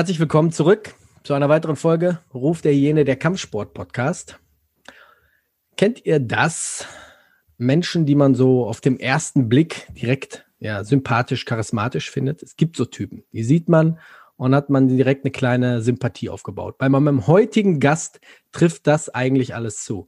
Herzlich willkommen zurück zu einer weiteren Folge Ruf der Hyäne, der Kampfsport-Podcast. Kennt ihr das? Menschen, die man so auf dem ersten Blick direkt ja, sympathisch, charismatisch findet. Es gibt so Typen, die sieht man und hat man direkt eine kleine Sympathie aufgebaut. Bei meinem heutigen Gast trifft das eigentlich alles zu.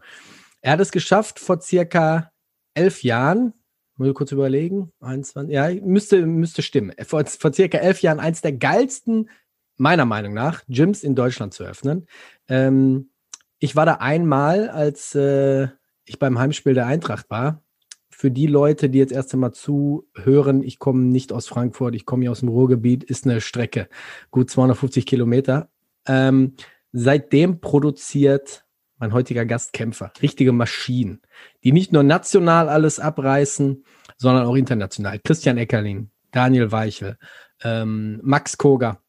Er hat es geschafft, vor circa elf Jahren, muss ich kurz überlegen, 21, ja, müsste, müsste stimmen, vor, vor circa elf Jahren eins der geilsten meiner Meinung nach, Gyms in Deutschland zu öffnen. Ähm, ich war da einmal, als äh, ich beim Heimspiel der Eintracht war. Für die Leute, die jetzt erst einmal zuhören, ich komme nicht aus Frankfurt, ich komme hier aus dem Ruhrgebiet, ist eine Strecke, gut 250 Kilometer. Ähm, seitdem produziert mein heutiger Gast Kämpfer, richtige Maschinen, die nicht nur national alles abreißen, sondern auch international. Christian Eckerling, Daniel Weichel, ähm, Max Koger,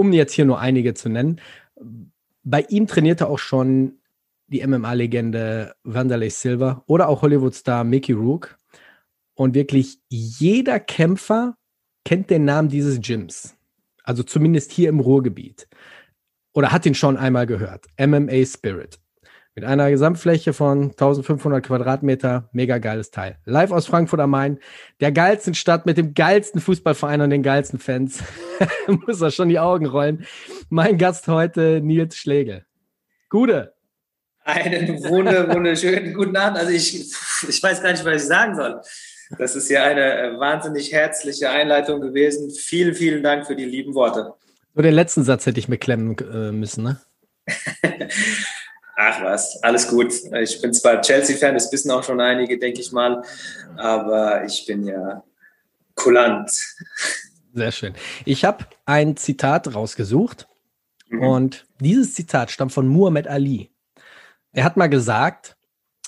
um jetzt hier nur einige zu nennen. Bei ihm trainierte auch schon die MMA-Legende Wanderlei Silva oder auch Hollywood-Star Mickey Rook. Und wirklich jeder Kämpfer kennt den Namen dieses Gyms. Also zumindest hier im Ruhrgebiet. Oder hat ihn schon einmal gehört. MMA Spirit. Mit einer Gesamtfläche von 1500 Quadratmeter. Mega geiles Teil. Live aus Frankfurt am Main. Der geilsten Stadt mit dem geilsten Fußballverein und den geilsten Fans. Muss er schon die Augen rollen. Mein Gast heute, Nils Schlegel. Gute. Einen wunderschönen guten Abend. Also ich, ich weiß gar nicht, was ich sagen soll. Das ist ja eine äh, wahnsinnig herzliche Einleitung gewesen. Vielen, vielen Dank für die lieben Worte. Nur den letzten Satz hätte ich mir klemmen äh, müssen, ne? Ach was, alles gut. Ich bin zwar Chelsea-Fan, das wissen auch schon einige, denke ich mal, aber ich bin ja kulant. Sehr schön. Ich habe ein Zitat rausgesucht mhm. und dieses Zitat stammt von Muhammad Ali. Er hat mal gesagt,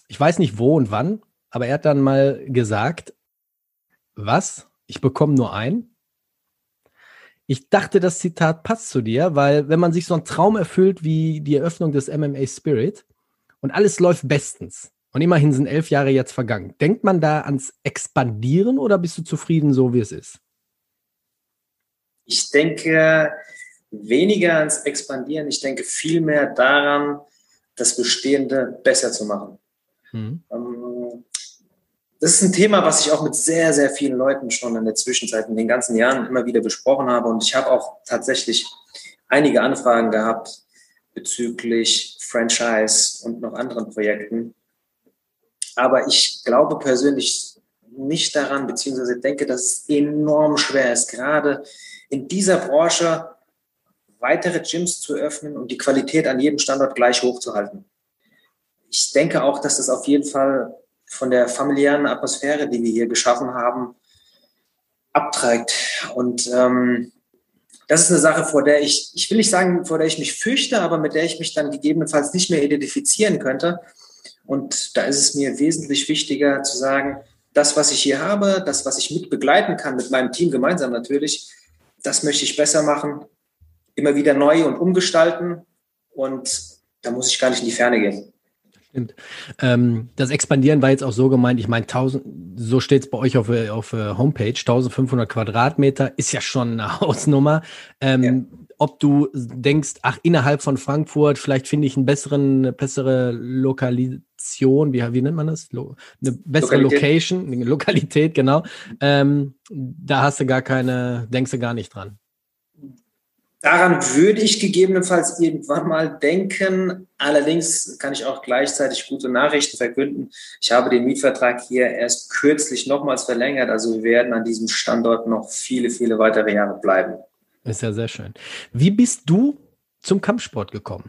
ich weiß nicht wo und wann, aber er hat dann mal gesagt, was? Ich bekomme nur ein? Ich dachte, das Zitat passt zu dir, weil wenn man sich so einen Traum erfüllt wie die Eröffnung des MMA Spirit und alles läuft bestens und immerhin sind elf Jahre jetzt vergangen, denkt man da ans Expandieren oder bist du zufrieden so, wie es ist? Ich denke weniger ans Expandieren. Ich denke vielmehr daran, das Bestehende besser zu machen. Mhm. Ähm, das ist ein Thema, was ich auch mit sehr, sehr vielen Leuten schon in der Zwischenzeit in den ganzen Jahren immer wieder besprochen habe. Und ich habe auch tatsächlich einige Anfragen gehabt bezüglich Franchise und noch anderen Projekten. Aber ich glaube persönlich nicht daran, beziehungsweise denke, dass es enorm schwer ist, gerade in dieser Branche weitere Gyms zu öffnen und die Qualität an jedem Standort gleich hochzuhalten. Ich denke auch, dass das auf jeden Fall von der familiären Atmosphäre, die wir hier geschaffen haben, abträgt. Und ähm, das ist eine Sache, vor der ich, ich will nicht sagen, vor der ich mich fürchte, aber mit der ich mich dann gegebenenfalls nicht mehr identifizieren könnte. Und da ist es mir wesentlich wichtiger zu sagen, das, was ich hier habe, das, was ich mit begleiten kann, mit meinem Team gemeinsam natürlich, das möchte ich besser machen, immer wieder neu und umgestalten. Und da muss ich gar nicht in die Ferne gehen. Stimmt. Ähm, das Expandieren war jetzt auch so gemeint, ich meine, 1000, so steht es bei euch auf, auf Homepage, 1500 Quadratmeter ist ja schon eine Hausnummer. Ähm, ja. Ob du denkst, ach, innerhalb von Frankfurt, vielleicht finde ich einen besseren, eine bessere Lokalisation, wie, wie nennt man das? Lo, eine bessere Lokalität. Location, eine Lokalität, genau. Ähm, da hast du gar keine, denkst du gar nicht dran. Daran würde ich gegebenenfalls irgendwann mal denken. Allerdings kann ich auch gleichzeitig gute Nachrichten verkünden. Ich habe den Mietvertrag hier erst kürzlich nochmals verlängert. Also wir werden an diesem Standort noch viele, viele weitere Jahre bleiben. Ist ja sehr schön. Wie bist du zum Kampfsport gekommen?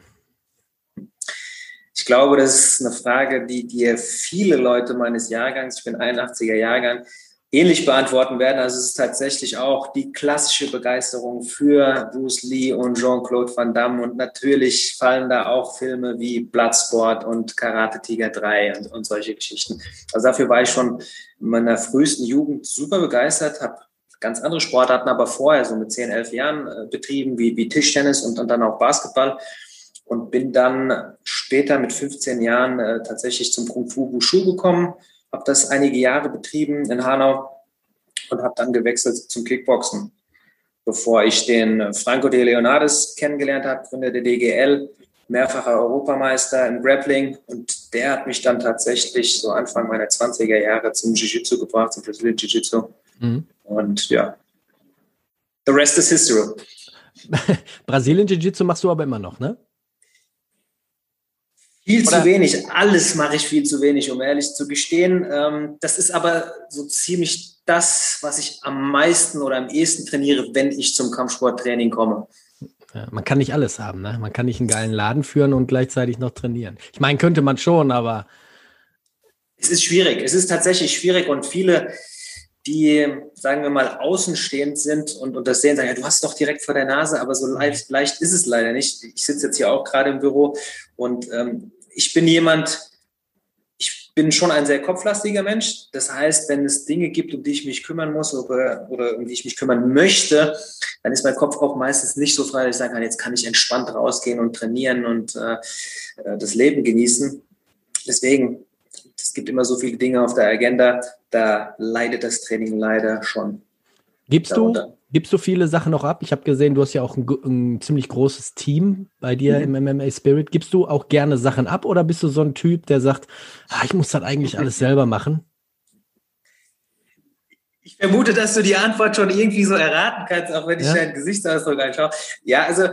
Ich glaube, das ist eine Frage, die dir viele Leute meines Jahrgangs, ich bin 81er Jahrgang, ähnlich beantworten werden. Also es ist tatsächlich auch die klassische Begeisterung für Bruce Lee und Jean-Claude Van Damme. Und natürlich fallen da auch Filme wie Bloodsport und Karate Tiger 3 und, und solche Geschichten. Also dafür war ich schon in meiner frühesten Jugend super begeistert, habe ganz andere Sportarten aber vorher, so mit 10, 11 Jahren äh, betrieben, wie, wie Tischtennis und, und dann auch Basketball. Und bin dann später mit 15 Jahren äh, tatsächlich zum Kung Fu Wushu gekommen, habe das einige Jahre betrieben in Hanau und habe dann gewechselt zum Kickboxen, bevor ich den Franco de Leonardes kennengelernt habe, Gründer der DGL, mehrfacher Europameister im Grappling und der hat mich dann tatsächlich so Anfang meiner 20er Jahre zum Jiu-Jitsu gebracht, zum Brazilian Jiu-Jitsu. Mhm. Und ja, the rest is history. Brasilien Jiu-Jitsu machst du aber immer noch, ne? Viel Oder? zu wenig. Alles mache ich viel zu wenig, um ehrlich zu gestehen. Ähm, das ist aber so ziemlich das, was ich am meisten oder am ehesten trainiere, wenn ich zum Kampfsporttraining komme. Ja, man kann nicht alles haben, ne? Man kann nicht einen geilen Laden führen und gleichzeitig noch trainieren. Ich meine, könnte man schon, aber. Es ist schwierig. Es ist tatsächlich schwierig und viele, die, sagen wir mal, außenstehend sind und, und das sehen, sagen, ja, du hast doch direkt vor der Nase, aber so leicht, leicht ist es leider nicht. Ich sitze jetzt hier auch gerade im Büro und ähm, ich bin jemand, ich bin schon ein sehr kopflastiger Mensch. Das heißt, wenn es Dinge gibt, um die ich mich kümmern muss oder, oder um die ich mich kümmern möchte, dann ist mein Kopf auch meistens nicht so frei, dass ich sagen kann, jetzt kann ich entspannt rausgehen und trainieren und äh, äh das Leben genießen. Deswegen, es gibt immer so viele Dinge auf der Agenda, da leidet das Training leider schon. Gibst darunter. du, gibst du viele Sachen noch ab? Ich habe gesehen, du hast ja auch ein, ein, ziemlich großes Team bei dir mhm. im MMA Spirit. Gibst du auch gerne Sachen ab oder bist du so ein Typ, der sagt, ah, ich muss das eigentlich alles selber machen? Ich vermute, dass du die Antwort schon irgendwie so erraten kannst, auch wenn ich ja? dein Gesichtsausdruck anschaue. Ja, also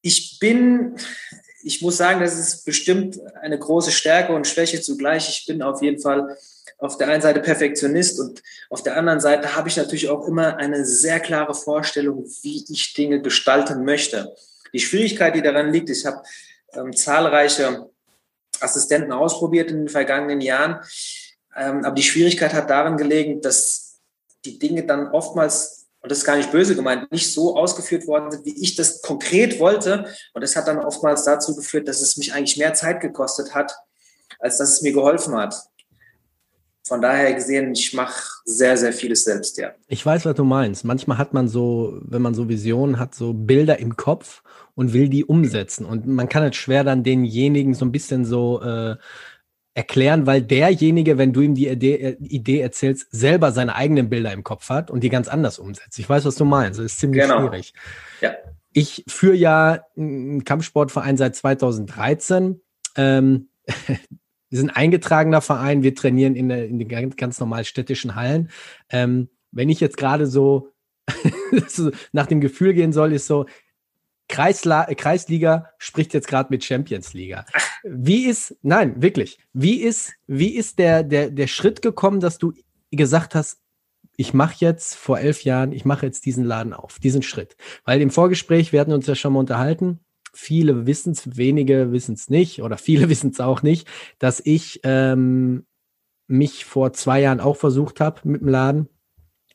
ich bin, ich muss sagen, das ist bestimmt eine große Stärke und Schwäche zugleich. Ich bin auf jeden Fall auf der einen Seite Perfektionist und auf der anderen Seite habe ich natürlich auch immer eine sehr klare Vorstellung, wie ich Dinge gestalten möchte. Die Schwierigkeit, die daran liegt, ich habe ähm, zahlreiche Assistenten ausprobiert in den vergangenen Jahren, ähm, aber die Schwierigkeit hat darin gelegen, dass die Dinge dann oftmals und das ist gar nicht böse gemeint, nicht so ausgeführt worden sind, wie ich das konkret wollte. Und das hat dann oftmals dazu geführt, dass es mich eigentlich mehr Zeit gekostet hat, als dass es mir geholfen hat. Von daher gesehen, ich mache sehr, sehr vieles selbst, ja. Ich weiß, was du meinst. Manchmal hat man so, wenn man so Visionen hat, so Bilder im Kopf und will die umsetzen. Und man kann es schwer dann denjenigen so ein bisschen so äh, erklären, weil derjenige, wenn du ihm die Idee, äh, Idee, erzählst, selber seine eigenen Bilder im Kopf hat und die ganz anders umsetzt. Ich weiß, was du meinst. Das ist ziemlich genau. schwierig. Ja. Ich führe ja einen Kampfsportverein seit 2013. Ähm, wir sind eingetragener Verein, wir trainieren in, der, in den ganz, ganz normal städtischen Hallen. Ähm, wenn ich jetzt gerade so nach dem Gefühl gehen soll, ist so, Kreisla Kreisliga spricht jetzt gerade mit Champions Liga. Wie ist, nein, wirklich, wie ist, wie ist der, der, der Schritt gekommen, dass du gesagt hast, ich mache jetzt vor elf Jahren, ich mache jetzt diesen Laden auf, diesen Schritt. Weil im Vorgespräch, wir hatten uns ja schon mal unterhalten, viele wissen es, wenige wissen es nicht oder viele wissen es auch nicht, dass ich ähm, mich vor zwei Jahren auch versucht habe mit dem Laden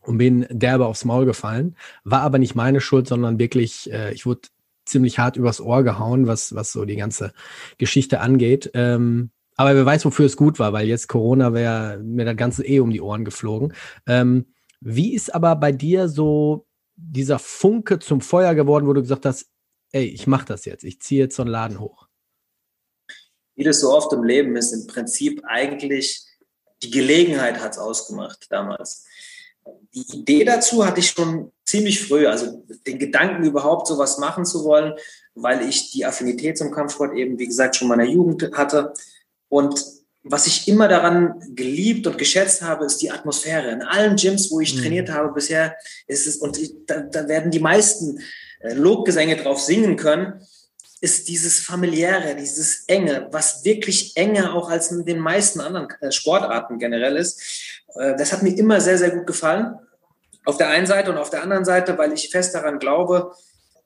und bin derbe aufs Maul gefallen. War aber nicht meine Schuld, sondern wirklich, äh, ich wurde ziemlich hart übers Ohr gehauen, was, was so die ganze Geschichte angeht. Ähm, aber wer weiß, wofür es gut war, weil jetzt Corona wäre mir das Ganze eh um die Ohren geflogen. Ähm, wie ist aber bei dir so dieser Funke zum Feuer geworden, wo du gesagt hast, ey, ich mache das jetzt, ich ziehe jetzt so einen Laden hoch? Wie das so oft im Leben ist, im Prinzip eigentlich die Gelegenheit hat es ausgemacht damals. Die Idee dazu hatte ich schon ziemlich früh, also den Gedanken überhaupt sowas machen zu wollen, weil ich die Affinität zum Kampfsport eben, wie gesagt, schon meiner Jugend hatte. Und was ich immer daran geliebt und geschätzt habe, ist die Atmosphäre. In allen Gyms, wo ich mhm. trainiert habe bisher, ist es, und ich, da, da werden die meisten äh, Lobgesänge drauf singen können, ist dieses familiäre, dieses enge, was wirklich enger auch als in den meisten anderen äh, Sportarten generell ist. Äh, das hat mir immer sehr, sehr gut gefallen. Auf der einen Seite und auf der anderen Seite, weil ich fest daran glaube,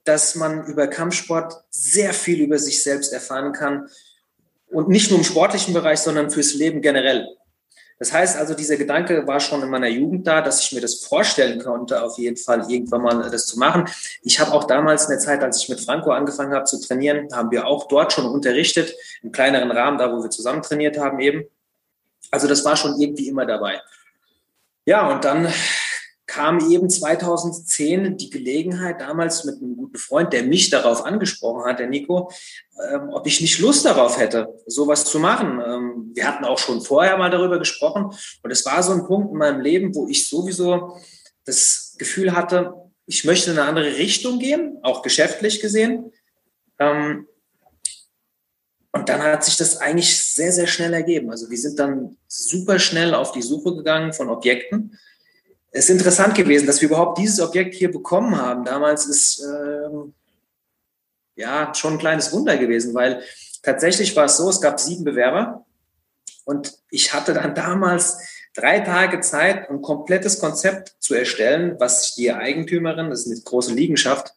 dass man über Kampfsport sehr viel über sich selbst erfahren kann. Und nicht nur im sportlichen Bereich, sondern fürs Leben generell. Das heißt also, dieser Gedanke war schon in meiner Jugend da, dass ich mir das vorstellen konnte, auf jeden Fall irgendwann mal das zu machen. Ich habe auch damals in der Zeit, als ich mit Franco angefangen habe zu trainieren, haben wir auch dort schon unterrichtet, im kleineren Rahmen, da wo wir zusammen trainiert haben eben. Also das war schon irgendwie immer dabei. Ja, und dann kam eben 2010 die Gelegenheit, damals mit einem guten Freund, der mich darauf angesprochen hat, der Nico, ähm, ob ich nicht Lust darauf hätte, sowas zu machen. Ähm, wir hatten auch schon vorher mal darüber gesprochen und es war so ein Punkt in meinem Leben, wo ich sowieso das Gefühl hatte, ich möchte in eine andere Richtung gehen, auch geschäftlich gesehen. Ähm, und dann hat sich das eigentlich sehr, sehr schnell ergeben. Also wir sind dann super schnell auf die Suche gegangen von Objekten es ist interessant gewesen, dass wir überhaupt dieses Objekt hier bekommen haben. Damals ist ähm, ja schon ein kleines Wunder gewesen, weil tatsächlich war es so, es gab sieben Bewerber und ich hatte dann damals drei Tage Zeit, ein komplettes Konzept zu erstellen, was die Eigentümerin, das ist eine große Liegenschaft,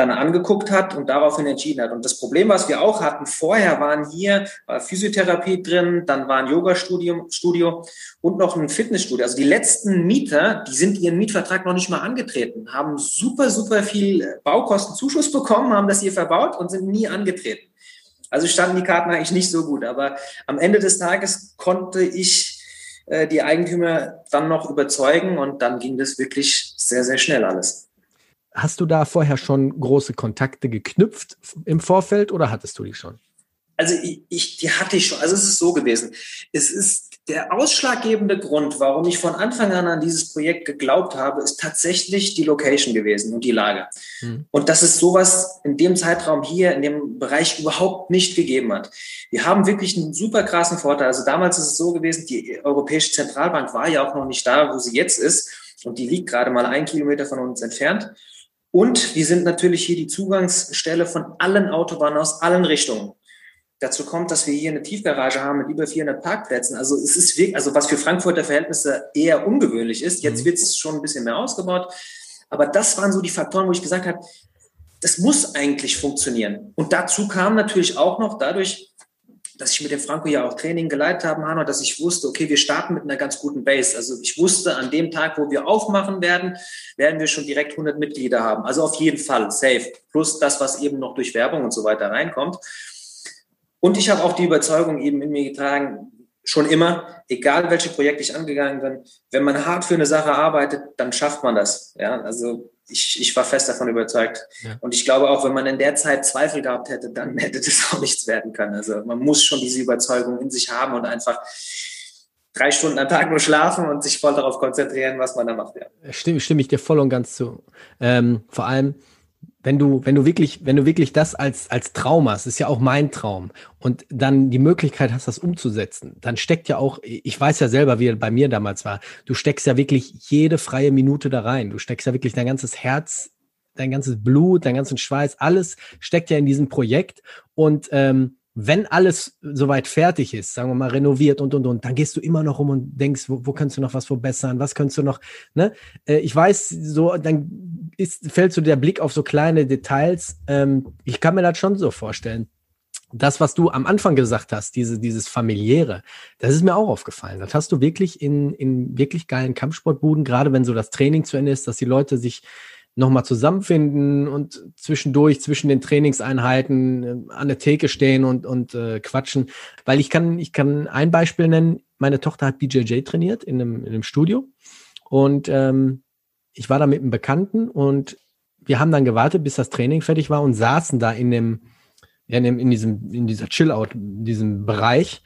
dann angeguckt hat und daraufhin entschieden hat. Und das Problem, was wir auch hatten, vorher waren hier war Physiotherapie drin, dann war ein Yoga-Studio Studio und noch ein Fitnessstudio. Also die letzten Mieter, die sind ihren Mietvertrag noch nicht mal angetreten, haben super, super viel Baukostenzuschuss bekommen, haben das hier verbaut und sind nie angetreten. Also standen die Karten eigentlich nicht so gut. Aber am Ende des Tages konnte ich äh, die Eigentümer dann noch überzeugen und dann ging das wirklich sehr, sehr schnell alles. Hast du da vorher schon große Kontakte geknüpft im Vorfeld oder hattest du die schon? Also ich, ich, die hatte ich schon. Also es ist so gewesen. Es ist der ausschlaggebende Grund, warum ich von Anfang an an dieses Projekt geglaubt habe, ist tatsächlich die Location gewesen und die Lage. Mhm. Und dass es sowas in dem Zeitraum hier, in dem Bereich überhaupt nicht gegeben hat. Wir haben wirklich einen super krassen Vorteil. Also damals ist es so gewesen, die Europäische Zentralbank war ja auch noch nicht da, wo sie jetzt ist. Und die liegt gerade mal ein Kilometer von uns entfernt. Und wir sind natürlich hier die Zugangsstelle von allen Autobahnen aus allen Richtungen. Dazu kommt, dass wir hier eine Tiefgarage haben mit über 400 Parkplätzen. Also es ist wirklich, also was für Frankfurter Verhältnisse eher ungewöhnlich ist. Jetzt mhm. wird es schon ein bisschen mehr ausgebaut. Aber das waren so die Faktoren, wo ich gesagt habe, das muss eigentlich funktionieren. Und dazu kam natürlich auch noch dadurch, dass ich mit dem Franco ja auch Training geleitet habe, Hanno, dass ich wusste, okay, wir starten mit einer ganz guten Base. Also ich wusste, an dem Tag, wo wir aufmachen werden, werden wir schon direkt 100 Mitglieder haben. Also auf jeden Fall safe. Plus das, was eben noch durch Werbung und so weiter reinkommt. Und ich habe auch die Überzeugung eben in mir getragen, schon immer, egal welche Projekte ich angegangen bin, wenn man hart für eine Sache arbeitet, dann schafft man das. Ja, also ich, ich war fest davon überzeugt. Ja. Und ich glaube auch, wenn man in der Zeit Zweifel gehabt hätte, dann hätte das auch nichts werden können. Also man muss schon diese Überzeugung in sich haben und einfach drei Stunden am Tag nur schlafen und sich voll darauf konzentrieren, was man da macht. Ja. Stimme, stimme ich dir voll und ganz zu. Ähm, vor allem, wenn du, wenn du wirklich, wenn du wirklich das als, als Traum hast, ist ja auch mein Traum, und dann die Möglichkeit hast, das umzusetzen, dann steckt ja auch, ich weiß ja selber, wie bei mir damals war, du steckst ja wirklich jede freie Minute da rein. Du steckst ja wirklich dein ganzes Herz, dein ganzes Blut, dein ganzen Schweiß, alles steckt ja in diesem Projekt. Und ähm, wenn alles soweit fertig ist, sagen wir mal renoviert und und und, dann gehst du immer noch rum und denkst, wo, wo kannst du noch was verbessern, was kannst du noch, ne? Äh, ich weiß, so, dann ist, fällt so der Blick auf so kleine Details. Ähm, ich kann mir das schon so vorstellen. Das, was du am Anfang gesagt hast, diese, dieses familiäre, das ist mir auch aufgefallen. Das hast du wirklich in, in wirklich geilen Kampfsportbuden, gerade wenn so das Training zu Ende ist, dass die Leute sich nochmal zusammenfinden und zwischendurch, zwischen den Trainingseinheiten äh, an der Theke stehen und, und äh, quatschen. Weil ich kann, ich kann ein Beispiel nennen. Meine Tochter hat BJJ trainiert in einem, in einem Studio und ähm, ich war da mit einem Bekannten und wir haben dann gewartet, bis das Training fertig war und saßen da in dem, in, dem, in diesem, in dieser Chill-Out, in diesem Bereich.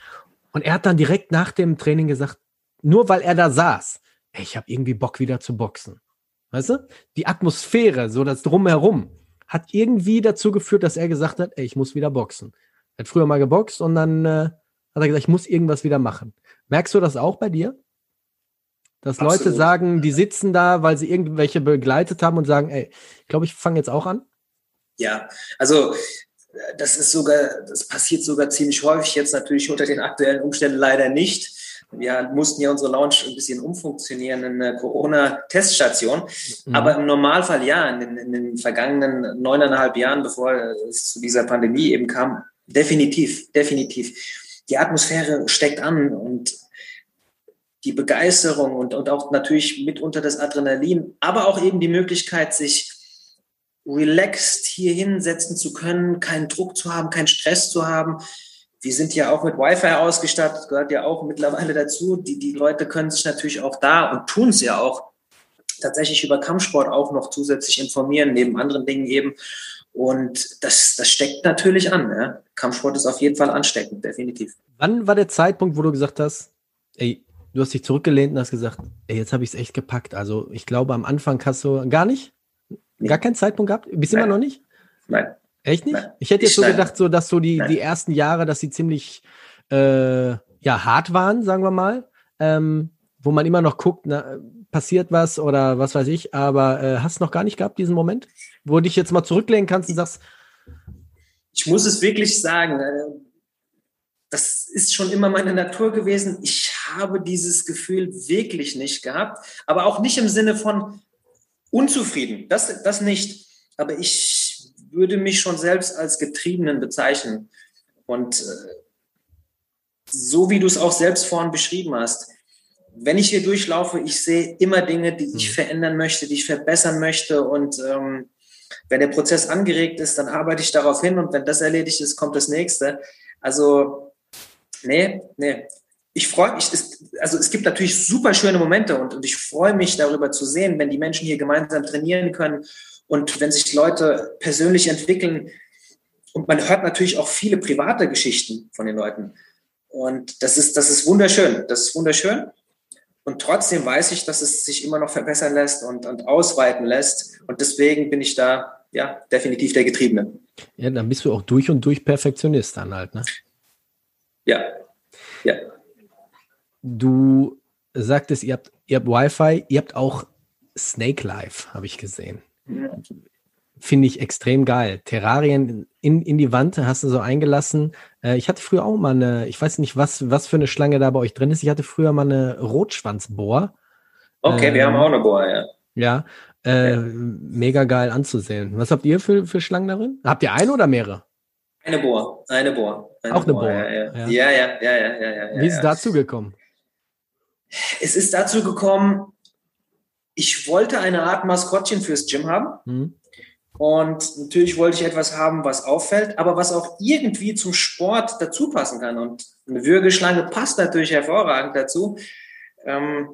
Und er hat dann direkt nach dem Training gesagt, nur weil er da saß, ey, ich habe irgendwie Bock wieder zu boxen. Weißt du? Die Atmosphäre, so das Drumherum, hat irgendwie dazu geführt, dass er gesagt hat, ey, ich muss wieder boxen. Er hat früher mal geboxt und dann äh, hat er gesagt, ich muss irgendwas wieder machen. Merkst du das auch bei dir? Dass Absolut. Leute sagen, die sitzen da, weil sie irgendwelche begleitet haben und sagen, ey, ich glaube, ich fange jetzt auch an? Ja, also das ist sogar, das passiert sogar ziemlich häufig jetzt natürlich unter den aktuellen Umständen leider nicht wir mussten ja unsere Lounge ein bisschen umfunktionieren in eine Corona-Teststation. Mhm. Aber im Normalfall ja, in den, in den vergangenen neuneinhalb Jahren, bevor es zu dieser Pandemie eben kam, definitiv, definitiv. Die Atmosphäre steckt an und die Begeisterung und, und auch natürlich mitunter das Adrenalin, aber auch eben die Möglichkeit, sich relaxed hier hinsetzen zu können, keinen Druck zu haben, keinen Stress zu haben. Wir sind ja auch mit Wi-Fi ausgestattet, gehört ja auch mittlerweile dazu. Die, die Leute können sich natürlich auch da und tun es ja auch tatsächlich über Kampfsport auch noch zusätzlich informieren, neben anderen Dingen eben. Und das, das steckt natürlich an. Ja. Kampfsport ist auf jeden Fall ansteckend, definitiv. Wann war der Zeitpunkt, wo du gesagt hast, ey, du hast dich zurückgelehnt und hast gesagt, ey, jetzt habe ich es echt gepackt. Also ich glaube, am Anfang hast du gar nicht, nee. gar keinen Zeitpunkt gehabt. Bist du immer noch nicht? Nein. Echt nicht? Nein. Ich hätte jetzt so nein. gedacht, so dass so die, die ersten Jahre, dass sie ziemlich äh, ja hart waren, sagen wir mal, ähm, wo man immer noch guckt, na, passiert was oder was weiß ich. Aber äh, hast du noch gar nicht gehabt diesen Moment, wo du dich jetzt mal zurücklehnen kannst und sagst, ich muss es wirklich sagen, äh, das ist schon immer meine Natur gewesen. Ich habe dieses Gefühl wirklich nicht gehabt, aber auch nicht im Sinne von unzufrieden. Das, das nicht. Aber ich würde mich schon selbst als Getriebenen bezeichnen. Und äh, so wie du es auch selbst vorhin beschrieben hast, wenn ich hier durchlaufe, ich sehe immer Dinge, die ich mhm. verändern möchte, die ich verbessern möchte. Und ähm, wenn der Prozess angeregt ist, dann arbeite ich darauf hin. Und wenn das erledigt ist, kommt das nächste. Also, nee, nee ich freue mich, also es gibt natürlich super schöne Momente und, und ich freue mich darüber zu sehen, wenn die Menschen hier gemeinsam trainieren können und wenn sich Leute persönlich entwickeln. Und man hört natürlich auch viele private Geschichten von den Leuten. Und das ist, das ist wunderschön. Das ist wunderschön. Und trotzdem weiß ich, dass es sich immer noch verbessern lässt und, und ausweiten lässt. Und deswegen bin ich da, ja, definitiv der Getriebene. Ja, dann bist du auch durch und durch Perfektionist dann halt, ne? Ja, ja. Du sagtest, ihr habt, ihr habt Wi-Fi, ihr habt auch Snake Life, habe ich gesehen. Finde ich extrem geil. Terrarien in, in die Wand hast du so eingelassen. Äh, ich hatte früher auch mal eine, ich weiß nicht, was, was für eine Schlange da bei euch drin ist. Ich hatte früher mal eine Rotschwanzbohr. Okay, äh, wir haben ähm, auch eine Bohr, ja. Ja, äh, ja, mega geil anzusehen. Was habt ihr für, für Schlangen darin? Habt ihr eine oder mehrere? Eine Bohr, eine Bohr. Eine auch eine Bohr. Bohr. Ja, ja, ja. ja, ja, ja, ja, ja Wie ist es dazu gekommen? Es ist dazu gekommen, ich wollte eine Art Maskottchen fürs Gym haben. Mhm. Und natürlich wollte ich etwas haben, was auffällt, aber was auch irgendwie zum Sport dazu passen kann. Und eine Würgeschlange passt natürlich hervorragend dazu. Ähm,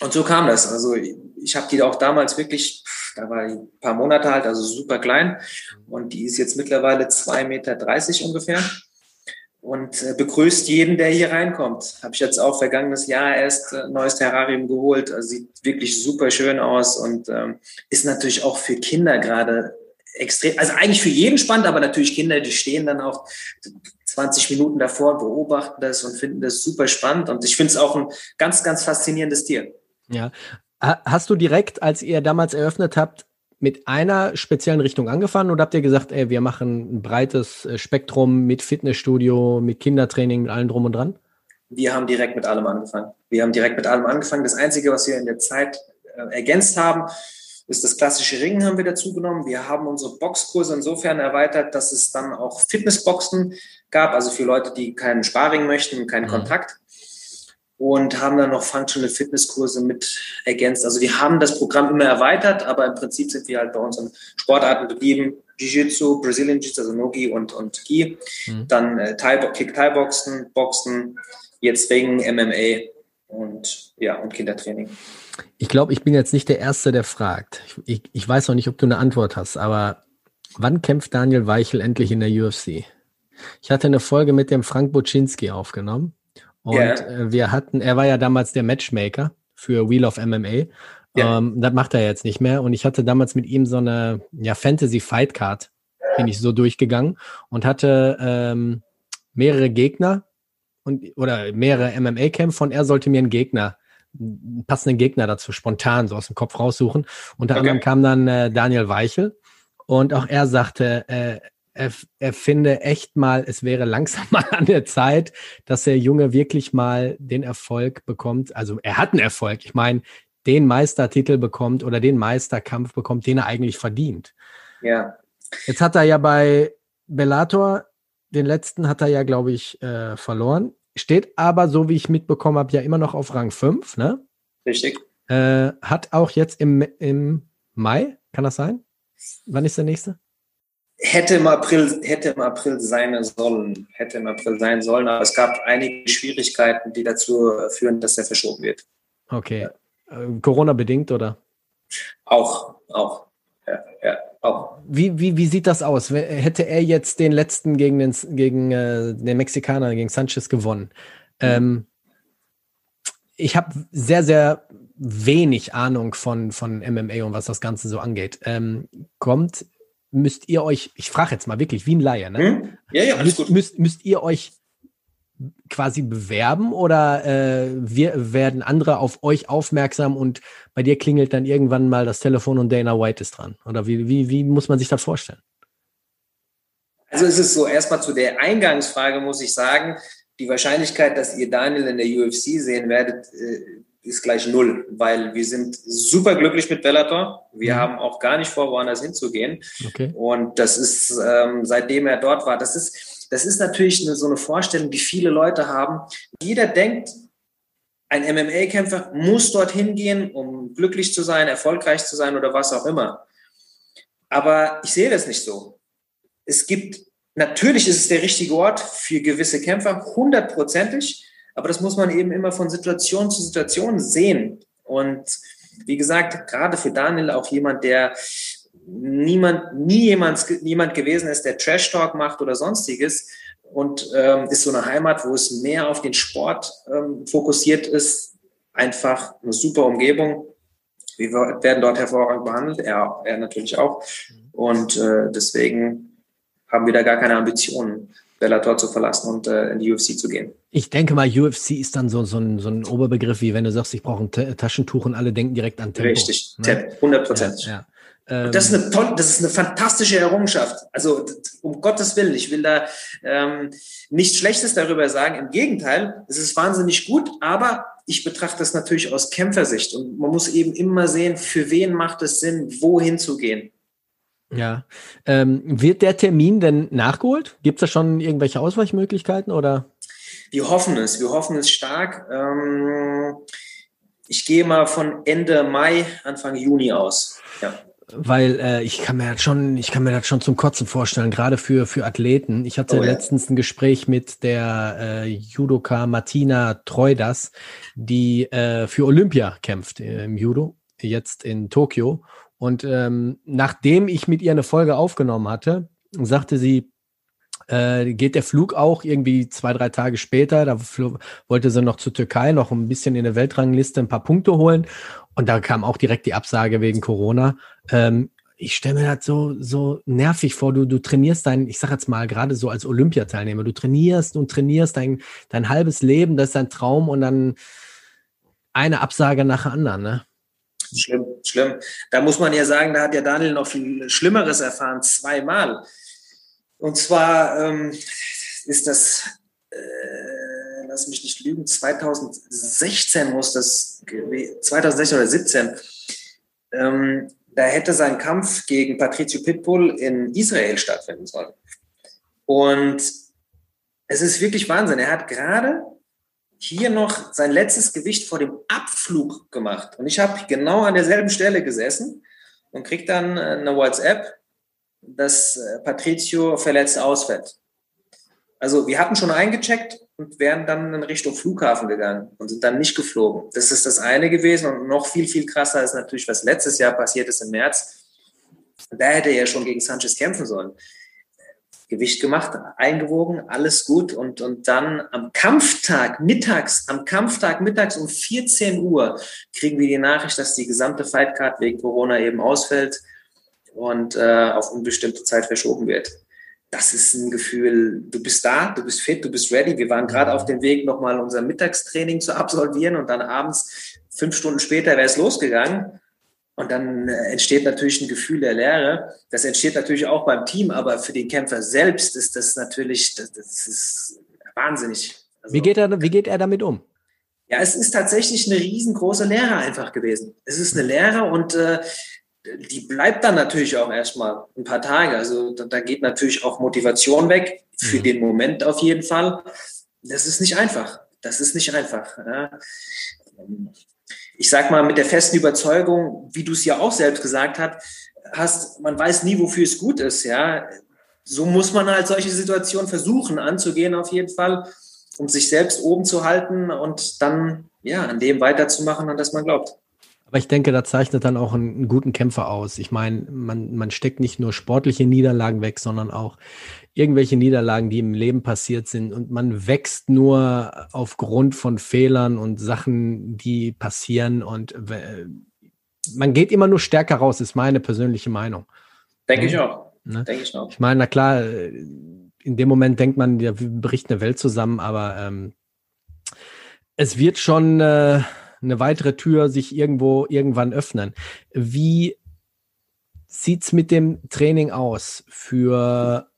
und so kam das. Also ich habe die auch damals wirklich, da war die ein paar Monate alt, also super klein. Und die ist jetzt mittlerweile 2,30 Meter ungefähr und äh, begrüßt jeden, der hier reinkommt. Habe ich jetzt auch vergangenes Jahr erst äh, neues Terrarium geholt. Also sieht wirklich super schön aus und ähm, ist natürlich auch für Kinder gerade extrem, also eigentlich für jeden spannend, aber natürlich Kinder, die stehen dann auch 20 Minuten davor, beobachten das und finden das super spannend. Und ich finde es auch ein ganz, ganz faszinierendes Tier. Ja. Hast du direkt, als ihr damals eröffnet habt, mit einer speziellen Richtung angefangen oder habt ihr gesagt, ey, wir machen ein breites äh, Spektrum mit Fitnessstudio, mit Kindertraining, mit allem drum und dran? Wir haben direkt mit allem angefangen. Wir haben direkt mit allem angefangen. Das Einzige, was wir in der Zeit äh, ergänzt haben, ist das klassische Ringen haben wir dazu genommen. Wir haben unsere Boxkurse insofern erweitert, dass es dann auch Fitnessboxen gab, also für Leute, die keinen Sparring möchten, keinen mhm. Kontakt und haben dann noch Functional Fitnesskurse mit ergänzt. Also wir haben das Programm immer erweitert, aber im Prinzip sind wir halt bei unseren Sportarten geblieben. Jiu-Jitsu, Brazilian Jiu-Jitsu, also Nogi und, und Gi. Mhm. Dann äh, Thai, Kick-Thai-Boxen, Boxen, jetzt Ringen, MMA und ja, und Kindertraining. Ich glaube, ich bin jetzt nicht der Erste, der fragt. Ich, ich, ich weiß noch nicht, ob du eine Antwort hast, aber wann kämpft Daniel Weichel endlich in der UFC? Ich hatte eine Folge mit dem Frank Buczynski aufgenommen und yeah. wir hatten, er war ja damals der Matchmaker für Wheel of MMA. Yeah. Ähm, das macht er jetzt nicht mehr. Und ich hatte damals mit ihm so eine ja, Fantasy Fight Card, bin ich so durchgegangen und hatte ähm, mehrere Gegner und oder mehrere MMA-Kämpfe und er sollte mir einen Gegner, einen passenden Gegner dazu spontan so aus dem Kopf raussuchen. Unter okay. anderem kam dann äh, Daniel Weichel und auch er sagte, äh, er, er finde echt mal, es wäre langsam mal an der Zeit, dass der Junge wirklich mal den Erfolg bekommt. Also er hat einen Erfolg. Ich meine, den Meistertitel bekommt oder den Meisterkampf bekommt, den er eigentlich verdient. Ja. Jetzt hat er ja bei Bellator, den letzten hat er ja, glaube ich, äh, verloren. Steht aber, so wie ich mitbekommen habe, ja immer noch auf Rang 5, ne? Richtig. Äh, hat auch jetzt im, im Mai, kann das sein? Wann ist der nächste? Hätte im April, hätte im April sein sollen, hätte im April sein sollen, aber es gab einige Schwierigkeiten, die dazu führen, dass er verschoben wird. Okay. Äh, Corona-bedingt oder? Auch, auch. Ja, ja, auch. Wie, wie, wie sieht das aus? Hätte er jetzt den letzten gegen den, gegen, äh, den Mexikaner, gegen Sanchez gewonnen? Ähm, ich habe sehr, sehr wenig Ahnung von, von MMA und was das Ganze so angeht. Ähm, kommt, müsst ihr euch, ich frage jetzt mal wirklich wie ein Laie, ne? Hm? Ja, ja, müsst, gut. Müsst, müsst ihr euch quasi bewerben oder äh, wir werden andere auf euch aufmerksam und bei dir klingelt dann irgendwann mal das Telefon und Dana White ist dran? Oder wie, wie, wie muss man sich das vorstellen? Also es ist so, erstmal zu der Eingangsfrage muss ich sagen, die Wahrscheinlichkeit, dass ihr Daniel in der UFC sehen werdet, äh, ist gleich null, weil wir sind super glücklich mit Bellator. Wir mhm. haben auch gar nicht vor, woanders hinzugehen. Okay. Und das ist, ähm, seitdem er dort war, das ist, das ist natürlich eine, so eine Vorstellung, die viele Leute haben. Jeder denkt, ein MMA-Kämpfer muss dorthin gehen, um glücklich zu sein, erfolgreich zu sein oder was auch immer. Aber ich sehe das nicht so. Es gibt, natürlich ist es der richtige Ort für gewisse Kämpfer, hundertprozentig. Aber das muss man eben immer von Situation zu Situation sehen. Und wie gesagt, gerade für Daniel auch jemand, der niemand, nie jemand, jemand gewesen ist, der Trash Talk macht oder sonstiges und ähm, ist so eine Heimat, wo es mehr auf den Sport ähm, fokussiert ist. Einfach eine super Umgebung. Wir werden dort hervorragend behandelt, er, er natürlich auch. Und äh, deswegen haben wir da gar keine Ambitionen. Bellator zu verlassen und äh, in die UFC zu gehen. Ich denke mal, UFC ist dann so, so, ein, so ein Oberbegriff, wie wenn du sagst, ich brauche ein Taschentuch und alle denken direkt an Tempo. Richtig, ne? 100 Prozent. Ja, ja. das ist eine tolle, das ist eine fantastische Errungenschaft. Also um Gottes Willen, ich will da ähm, nichts Schlechtes darüber sagen. Im Gegenteil, es ist wahnsinnig gut, aber ich betrachte das natürlich aus Kämpfersicht und man muss eben immer sehen, für wen macht es Sinn, wohin zu gehen. Ja. Ähm, wird der Termin denn nachgeholt? Gibt es da schon irgendwelche Ausweichmöglichkeiten oder? Wir hoffen es, wir hoffen es stark. Ähm, ich gehe mal von Ende Mai, Anfang Juni aus. Ja. Weil äh, ich kann mir das schon, ich kann mir das schon zum Kotzen vorstellen, gerade für für Athleten. Ich hatte oh, ja. letztens ein Gespräch mit der äh, Judoka Martina Treudas, die äh, für Olympia kämpft äh, im Judo, jetzt in Tokio. Und ähm, nachdem ich mit ihr eine Folge aufgenommen hatte, sagte sie, äh, geht der Flug auch irgendwie zwei, drei Tage später. Da wollte sie noch zur Türkei noch ein bisschen in der Weltrangliste ein paar Punkte holen. Und da kam auch direkt die Absage wegen Corona. Ähm, ich stelle mir das so, so nervig vor. Du, du trainierst dein, ich sag jetzt mal, gerade so als Olympiateilnehmer, du trainierst und trainierst dein, dein halbes Leben, das ist dein Traum und dann eine Absage nach der anderen, ne? Schlimm, schlimm. Da muss man ja sagen, da hat ja Daniel noch viel Schlimmeres erfahren, zweimal. Und zwar ähm, ist das, äh, lass mich nicht lügen, 2016 muss das, 2016 oder 17, ähm, da hätte sein Kampf gegen Patricio Pitbull in Israel stattfinden sollen. Und es ist wirklich Wahnsinn. Er hat gerade hier noch sein letztes Gewicht vor dem Abflug gemacht. Und ich habe genau an derselben Stelle gesessen und kriege dann eine WhatsApp, dass äh, Patricio verletzt ausfällt. Also wir hatten schon eingecheckt und wären dann in Richtung Flughafen gegangen und sind dann nicht geflogen. Das ist das eine gewesen und noch viel, viel krasser ist natürlich, was letztes Jahr passiert ist im März. Da hätte er ja schon gegen Sanchez kämpfen sollen. Gewicht gemacht, eingewogen, alles gut. Und, und dann am Kampftag mittags, am Kampftag mittags um 14 Uhr kriegen wir die Nachricht, dass die gesamte Fightcard wegen Corona eben ausfällt und äh, auf unbestimmte Zeit verschoben wird. Das ist ein Gefühl, du bist da, du bist fit, du bist ready. Wir waren gerade auf dem Weg, nochmal unser Mittagstraining zu absolvieren und dann abends, fünf Stunden später, wäre es losgegangen. Und dann äh, entsteht natürlich ein Gefühl der Leere. Das entsteht natürlich auch beim Team, aber für den Kämpfer selbst ist das natürlich, das, das ist wahnsinnig. Also, wie, geht er, wie geht er damit um? Ja, es ist tatsächlich eine riesengroße Lehre einfach gewesen. Es ist eine Lehre und äh, die bleibt dann natürlich auch erstmal ein paar Tage. Also da, da geht natürlich auch Motivation weg, für mhm. den Moment auf jeden Fall. Das ist nicht einfach. Das ist nicht einfach. Ja. Ich sag mal, mit der festen Überzeugung, wie du es ja auch selbst gesagt hast, hast, man weiß nie, wofür es gut ist, ja. So muss man halt solche Situationen versuchen anzugehen, auf jeden Fall, um sich selbst oben zu halten und dann, ja, an dem weiterzumachen, an das man glaubt. Aber ich denke, da zeichnet dann auch einen, einen guten Kämpfer aus. Ich meine, man, man steckt nicht nur sportliche Niederlagen weg, sondern auch irgendwelche Niederlagen, die im Leben passiert sind. Und man wächst nur aufgrund von Fehlern und Sachen, die passieren. Und äh, man geht immer nur stärker raus, ist meine persönliche Meinung. Denke ich auch. Ne? Denke ich auch. Ich meine, na klar, in dem Moment denkt man, ja, wir bricht eine Welt zusammen, aber ähm, es wird schon äh, eine weitere Tür sich irgendwo irgendwann öffnen. Wie sieht's mit dem Training aus für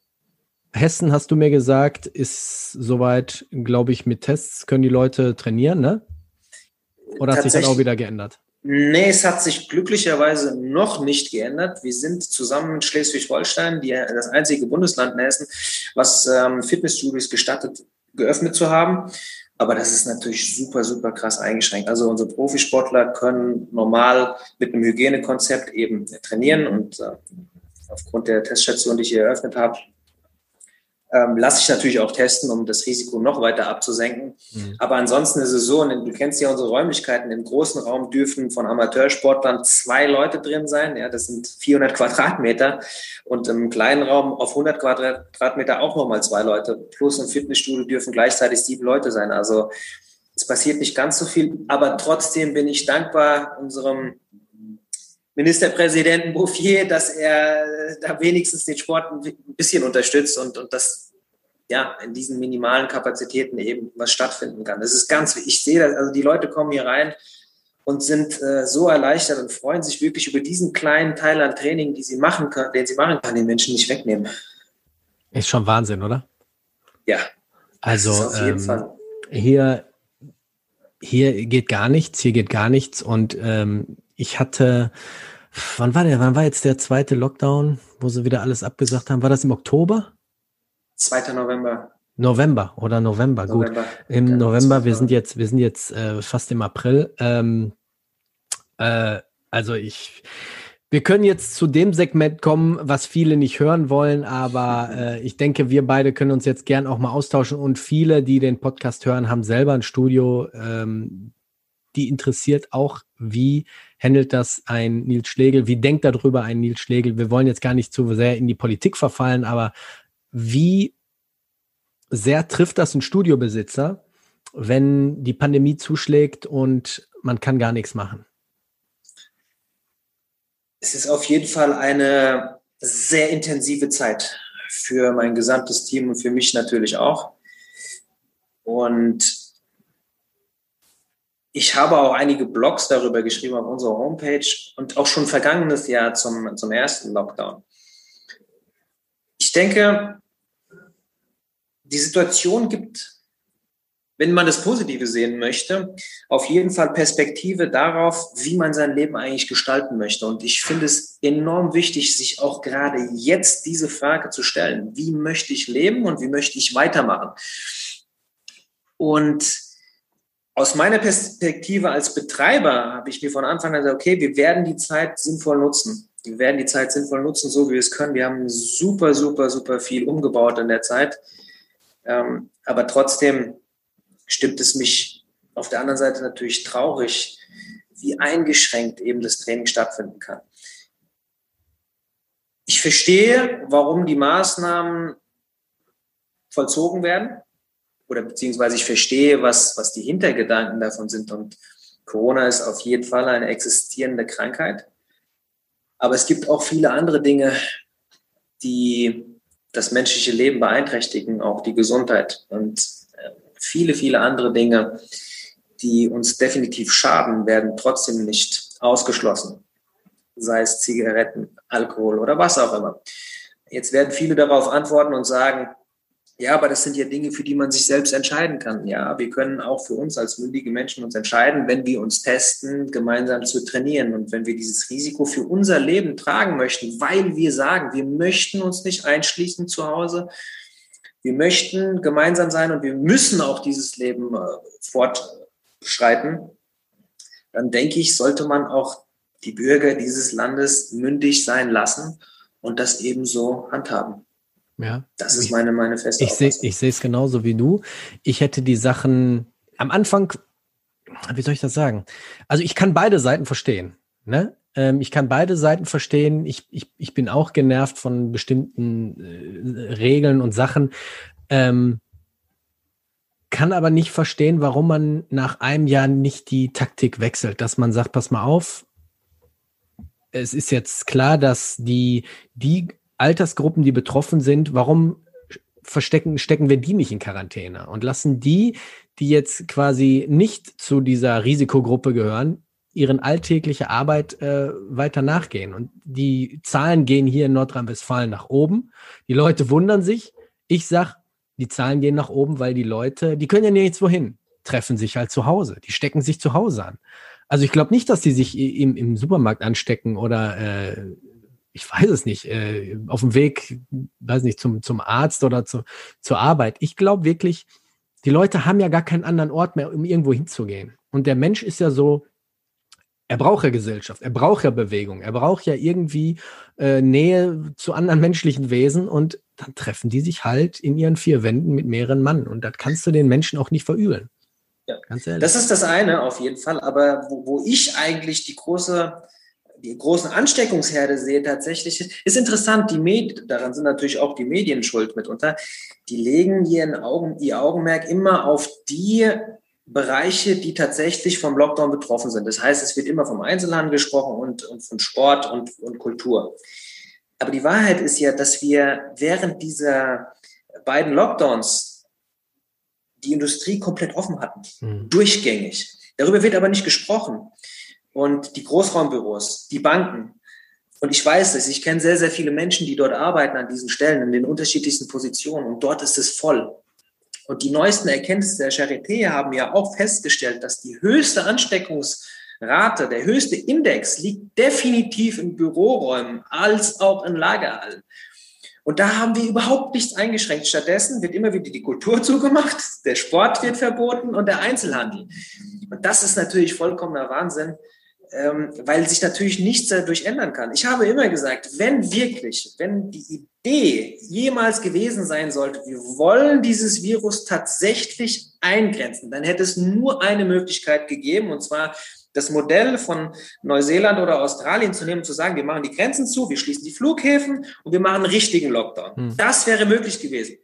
Hessen hast du mir gesagt, ist soweit, glaube ich, mit Tests können die Leute trainieren, ne? Oder hat sich das auch wieder geändert? Nee, es hat sich glücklicherweise noch nicht geändert. Wir sind zusammen mit Schleswig-Holstein, das einzige Bundesland in Hessen, was ähm, Fitnessstudios gestattet, geöffnet zu haben. Aber das ist natürlich super, super krass eingeschränkt. Also unsere Profisportler können normal mit einem Hygienekonzept eben trainieren und äh, aufgrund der Teststation, die ich hier eröffnet habe, ähm, lasse ich natürlich auch testen, um das Risiko noch weiter abzusenken. Mhm. Aber ansonsten ist es so, und du kennst ja unsere Räumlichkeiten, im großen Raum dürfen von Amateursportlern zwei Leute drin sein. Ja, das sind 400 Quadratmeter. Und im kleinen Raum auf 100 Quadratmeter auch nochmal zwei Leute. Plus im Fitnessstudio dürfen gleichzeitig sieben Leute sein. Also es passiert nicht ganz so viel. Aber trotzdem bin ich dankbar unserem Ministerpräsidenten Bouffier, dass er da wenigstens den Sport ein bisschen unterstützt und, und das ja in diesen minimalen Kapazitäten eben was stattfinden kann. Das ist ganz, ich sehe das, also die Leute kommen hier rein und sind äh, so erleichtert und freuen sich wirklich über diesen kleinen Teil an Training, die sie machen können, den sie machen können, den Menschen nicht wegnehmen. Ist schon Wahnsinn, oder? Ja. Also ähm, hier, hier geht gar nichts, hier geht gar nichts und ähm, ich hatte, wann war der, wann war jetzt der zweite Lockdown, wo sie wieder alles abgesagt haben? War das im Oktober? 2. November. November oder November, November. gut. Im ja, November, wir sind jetzt, wir sind jetzt äh, fast im April. Ähm, äh, also ich, wir können jetzt zu dem Segment kommen, was viele nicht hören wollen, aber äh, ich denke, wir beide können uns jetzt gern auch mal austauschen und viele, die den Podcast hören, haben selber ein Studio, ähm, die interessiert auch, wie handelt das ein Nils Schlegel, wie denkt darüber ein Nils Schlegel. Wir wollen jetzt gar nicht zu sehr in die Politik verfallen, aber wie sehr trifft das ein Studiobesitzer, wenn die Pandemie zuschlägt und man kann gar nichts machen? Es ist auf jeden Fall eine sehr intensive Zeit für mein gesamtes Team und für mich natürlich auch. Und ich habe auch einige Blogs darüber geschrieben auf unserer Homepage und auch schon vergangenes Jahr zum, zum ersten Lockdown. Ich denke, die Situation gibt, wenn man das Positive sehen möchte, auf jeden Fall Perspektive darauf, wie man sein Leben eigentlich gestalten möchte. Und ich finde es enorm wichtig, sich auch gerade jetzt diese Frage zu stellen. Wie möchte ich leben und wie möchte ich weitermachen? Und aus meiner Perspektive als Betreiber habe ich mir von Anfang an gesagt, okay, wir werden die Zeit sinnvoll nutzen. Wir werden die Zeit sinnvoll nutzen, so wie wir es können. Wir haben super, super, super viel umgebaut in der Zeit. Ähm, aber trotzdem stimmt es mich auf der anderen Seite natürlich traurig, wie eingeschränkt eben das Training stattfinden kann. Ich verstehe, warum die Maßnahmen vollzogen werden oder beziehungsweise ich verstehe, was, was die Hintergedanken davon sind. Und Corona ist auf jeden Fall eine existierende Krankheit. Aber es gibt auch viele andere Dinge, die das menschliche Leben beeinträchtigen, auch die Gesundheit und äh, viele, viele andere Dinge, die uns definitiv schaden, werden trotzdem nicht ausgeschlossen. sei es Zigaretten, Alkohol oder was auch immer. Jetzt werden viele darauf antworten und sagen, ja, aber das sind ja Dinge, für die man sich selbst entscheiden kann. Ja, wir können auch für uns als mündige Menschen uns entscheiden, wenn wir uns testen, gemeinsam zu trainieren. Und wenn wir dieses Risiko für unser Leben tragen möchten, weil wir sagen, wir möchten uns nicht einschließen zu Hause, wir möchten gemeinsam sein und wir müssen auch dieses Leben äh, fortschreiten, dann denke ich, sollte man auch die Bürger dieses Landes mündig sein lassen und das ebenso handhaben. Ja. Das ist meine, meine feste Ich sehe ich sehe es genauso wie du. Ich hätte die Sachen am Anfang, wie soll ich das sagen? Also ich kann beide Seiten verstehen. Ne? Ähm, ich kann beide Seiten verstehen. Ich, ich, ich bin auch genervt von bestimmten äh, Regeln und Sachen. Ähm, kann aber nicht verstehen, warum man nach einem Jahr nicht die Taktik wechselt, dass man sagt, pass mal auf, es ist jetzt klar, dass die, die Altersgruppen, die betroffen sind, warum verstecken, stecken wir die nicht in Quarantäne und lassen die, die jetzt quasi nicht zu dieser Risikogruppe gehören, ihren alltägliche Arbeit äh, weiter nachgehen. Und die Zahlen gehen hier in Nordrhein-Westfalen nach oben. Die Leute wundern sich. Ich sag, die Zahlen gehen nach oben, weil die Leute, die können ja nirgends wohin, treffen sich halt zu Hause. Die stecken sich zu Hause an. Also ich glaube nicht, dass die sich im, im Supermarkt anstecken oder äh, ich weiß es nicht, äh, auf dem Weg, weiß nicht, zum, zum Arzt oder zu, zur Arbeit. Ich glaube wirklich, die Leute haben ja gar keinen anderen Ort mehr, um irgendwo hinzugehen. Und der Mensch ist ja so, er braucht ja Gesellschaft, er braucht ja Bewegung, er braucht ja irgendwie äh, Nähe zu anderen menschlichen Wesen und dann treffen die sich halt in ihren vier Wänden mit mehreren Mann. Und das kannst du den Menschen auch nicht verübeln. Ja. Das ist das eine auf jeden Fall. Aber wo, wo ich eigentlich die große die großen Ansteckungsherde sehe tatsächlich, ist interessant, die Medien, daran sind natürlich auch die Medien schuld mitunter, die legen ihren Augen, ihr Augenmerk immer auf die Bereiche, die tatsächlich vom Lockdown betroffen sind. Das heißt, es wird immer vom Einzelhandel gesprochen und, und von Sport und, und Kultur. Aber die Wahrheit ist ja, dass wir während dieser beiden Lockdowns die Industrie komplett offen hatten, mhm. durchgängig. Darüber wird aber nicht gesprochen und die Großraumbüros, die Banken. Und ich weiß es, ich kenne sehr, sehr viele Menschen, die dort arbeiten an diesen Stellen, in den unterschiedlichsten Positionen. Und dort ist es voll. Und die neuesten Erkenntnisse der Charité haben ja auch festgestellt, dass die höchste Ansteckungsrate, der höchste Index liegt definitiv in Büroräumen als auch in Lagerhallen. Und da haben wir überhaupt nichts eingeschränkt. Stattdessen wird immer wieder die Kultur zugemacht, der Sport wird verboten und der Einzelhandel. Und das ist natürlich vollkommener Wahnsinn ähm, weil sich natürlich nichts dadurch ändern kann. Ich habe immer gesagt, wenn wirklich, wenn die Idee jemals gewesen sein sollte, wir wollen dieses Virus tatsächlich eingrenzen, dann hätte es nur eine Möglichkeit gegeben, und zwar das Modell von Neuseeland oder Australien zu nehmen, zu sagen, wir machen die Grenzen zu, wir schließen die Flughäfen und wir machen einen richtigen Lockdown. Hm. Das wäre möglich gewesen.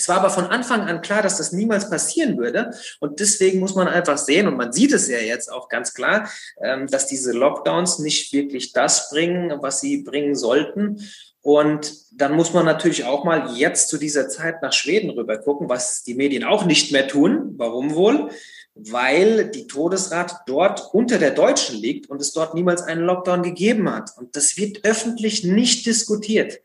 Es war aber von Anfang an klar, dass das niemals passieren würde. Und deswegen muss man einfach sehen, und man sieht es ja jetzt auch ganz klar, ähm, dass diese Lockdowns nicht wirklich das bringen, was sie bringen sollten. Und dann muss man natürlich auch mal jetzt zu dieser Zeit nach Schweden rüber gucken, was die Medien auch nicht mehr tun. Warum wohl? Weil die Todesrate dort unter der deutschen liegt und es dort niemals einen Lockdown gegeben hat. Und das wird öffentlich nicht diskutiert.